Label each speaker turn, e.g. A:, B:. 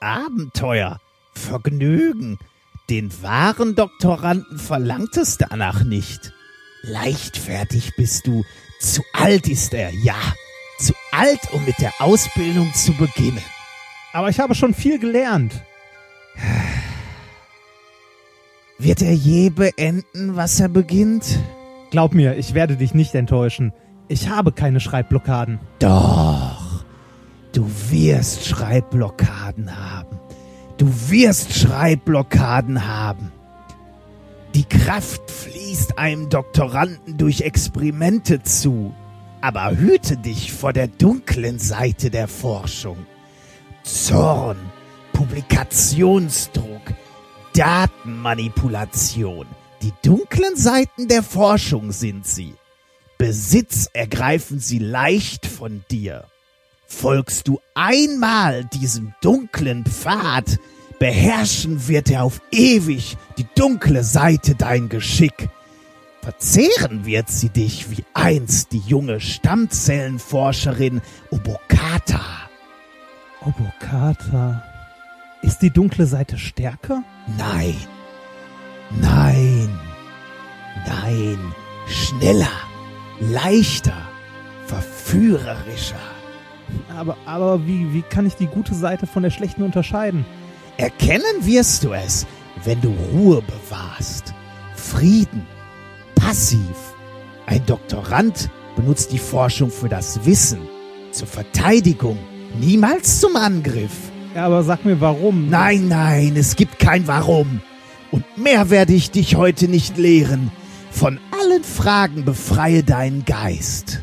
A: Abenteuer, Vergnügen. Den wahren Doktoranden verlangt es danach nicht. Leichtfertig bist du, zu alt ist er, ja, zu alt, um mit der Ausbildung zu beginnen.
B: Aber ich habe schon viel gelernt.
A: Wird er je beenden, was er beginnt?
B: Glaub mir, ich werde dich nicht enttäuschen. Ich habe keine Schreibblockaden.
A: Doch, du wirst Schreibblockaden haben. Du wirst Schreibblockaden haben. Die Kraft fließt einem Doktoranden durch Experimente zu. Aber hüte dich vor der dunklen Seite der Forschung. Zorn, Publikationsdruck, Datenmanipulation. Die dunklen Seiten der Forschung sind sie. Besitz ergreifen sie leicht von dir. Folgst du einmal diesem dunklen Pfad, beherrschen wird er auf ewig die dunkle Seite dein Geschick. Verzehren wird sie dich wie einst die junge Stammzellenforscherin Obokata.
B: Obokata. Ist die dunkle Seite stärker?
A: Nein, nein, nein, schneller, leichter, verführerischer.
B: Aber, aber wie, wie kann ich die gute Seite von der schlechten unterscheiden?
A: Erkennen wirst du es, wenn du Ruhe bewahrst, Frieden, passiv. Ein Doktorand benutzt die Forschung für das Wissen, zur Verteidigung, niemals zum Angriff.
B: Ja, aber sag mir warum.
A: Nein, nein, es gibt kein Warum. Und mehr werde ich dich heute nicht lehren. Von allen Fragen befreie deinen Geist.